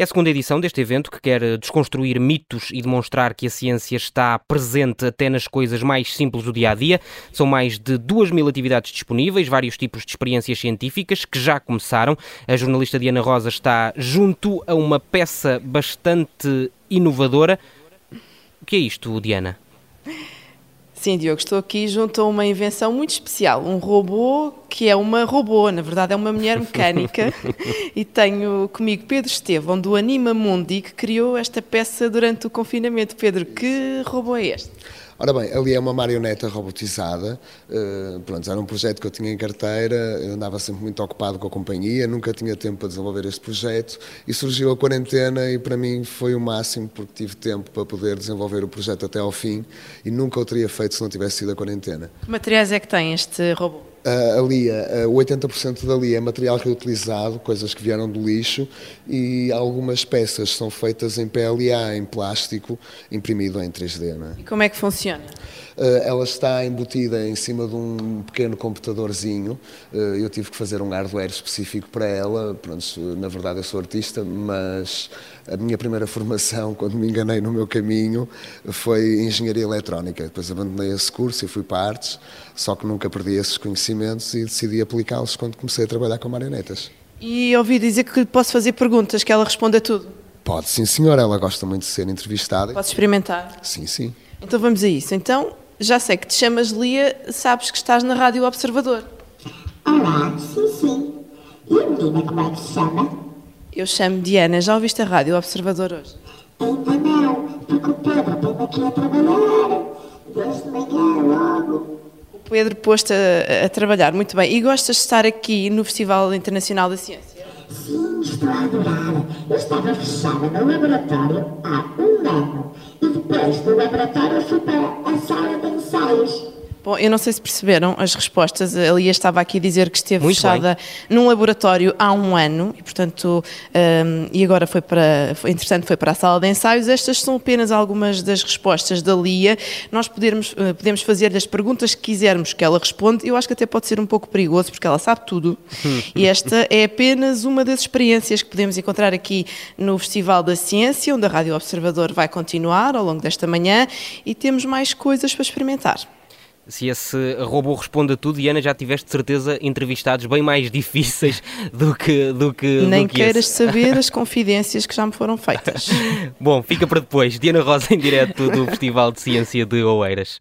É a segunda edição deste evento que quer desconstruir mitos e demonstrar que a ciência está presente até nas coisas mais simples do dia a dia. São mais de duas mil atividades disponíveis, vários tipos de experiências científicas que já começaram. A jornalista Diana Rosa está junto a uma peça bastante inovadora. O que é isto, Diana? Sim, Diogo, estou aqui junto a uma invenção muito especial, um robô que é uma robô, na verdade é uma mulher mecânica, e tenho comigo Pedro Estevão, do Anima Mundi, que criou esta peça durante o confinamento. Pedro, que robô é este? Ora bem, ali é uma marioneta robotizada. Uh, pronto, era um projeto que eu tinha em carteira, eu andava sempre muito ocupado com a companhia, nunca tinha tempo para desenvolver este projeto e surgiu a quarentena e para mim foi o máximo porque tive tempo para poder desenvolver o projeto até ao fim e nunca o teria feito se não tivesse sido a quarentena. Que materiais é que tem este robô? Uh, ali, uh, 80% dali é material reutilizado, coisas que vieram do lixo, e algumas peças são feitas em PLA, em plástico, imprimido em 3D. É? E como é que funciona? Uh, ela está embutida em cima de um pequeno computadorzinho. Uh, eu tive que fazer um hardware específico para ela. Pronto, na verdade, eu sou artista, mas a minha primeira formação, quando me enganei no meu caminho, foi engenharia eletrónica. Depois abandonei esse curso e fui para artes, só que nunca perdi esses conhecimentos e decidi aplicá-los quando comecei a trabalhar com marionetas. E ouvi dizer que lhe posso fazer perguntas, que ela responde a tudo. Pode, sim, senhora. Ela gosta muito de ser entrevistada. Posso experimentar? Sim, sim. Então vamos a isso. Então, já sei que te chamas Lia, sabes que estás na Rádio Observador. Olá, sim, sim. E a menina como é que se chama? Eu chamo Diana. Já ouviste a Rádio Observador hoje? Ainda não, porque o Pedro vem aqui a trabalhar. Desde manhã logo. Pedro pôs-te a, a, trabalhar, muito bem. E gostas de estar aqui no Festival Internacional da Ciência? Sim, estou a adorar. Eu estava fechada no laboratório há um ano. E depois do laboratório fui para a sala de ensaios. Bom, eu não sei se perceberam as respostas. A Lia estava aqui a dizer que esteve Muito fechada bem. num laboratório há um ano e, portanto, um, e agora foi para, foi, interessante, foi para a sala de ensaios. Estas são apenas algumas das respostas da Lia. Nós podemos, uh, podemos fazer as perguntas que quisermos que ela responde. Eu acho que até pode ser um pouco perigoso porque ela sabe tudo. e esta é apenas uma das experiências que podemos encontrar aqui no Festival da Ciência, onde a Rádio Observador vai continuar ao longo desta manhã e temos mais coisas para experimentar se esse robô responde a tudo, Diana, já tiveste certeza entrevistados bem mais difíceis do que do que Nem do que queiras esse. saber as confidências que já me foram feitas. Bom, fica para depois. Diana Rosa em direto do Festival de Ciência de Oeiras.